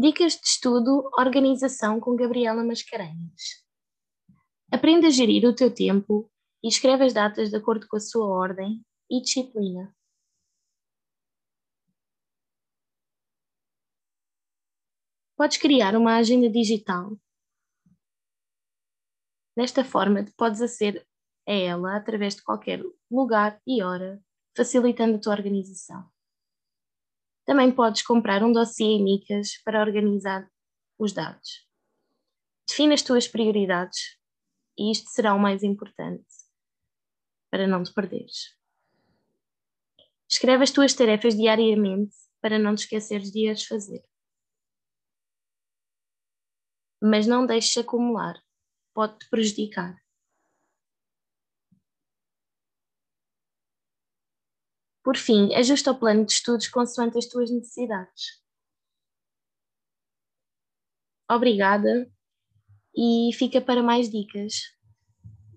Dicas de estudo, organização com Gabriela Mascarenhas. Aprenda a gerir o teu tempo e escreve as datas de acordo com a sua ordem e disciplina. Podes criar uma agenda digital. Desta forma, podes aceder a ela através de qualquer lugar e hora, facilitando a tua organização. Também podes comprar um dossiê em micas para organizar os dados. Define as tuas prioridades e isto será o mais importante para não te perderes. Escreve as tuas tarefas diariamente para não te esqueceres de as fazer. Mas não deixes acumular, pode-te prejudicar. Por fim, ajusta o plano de estudos consoante as tuas necessidades. Obrigada e fica para mais dicas.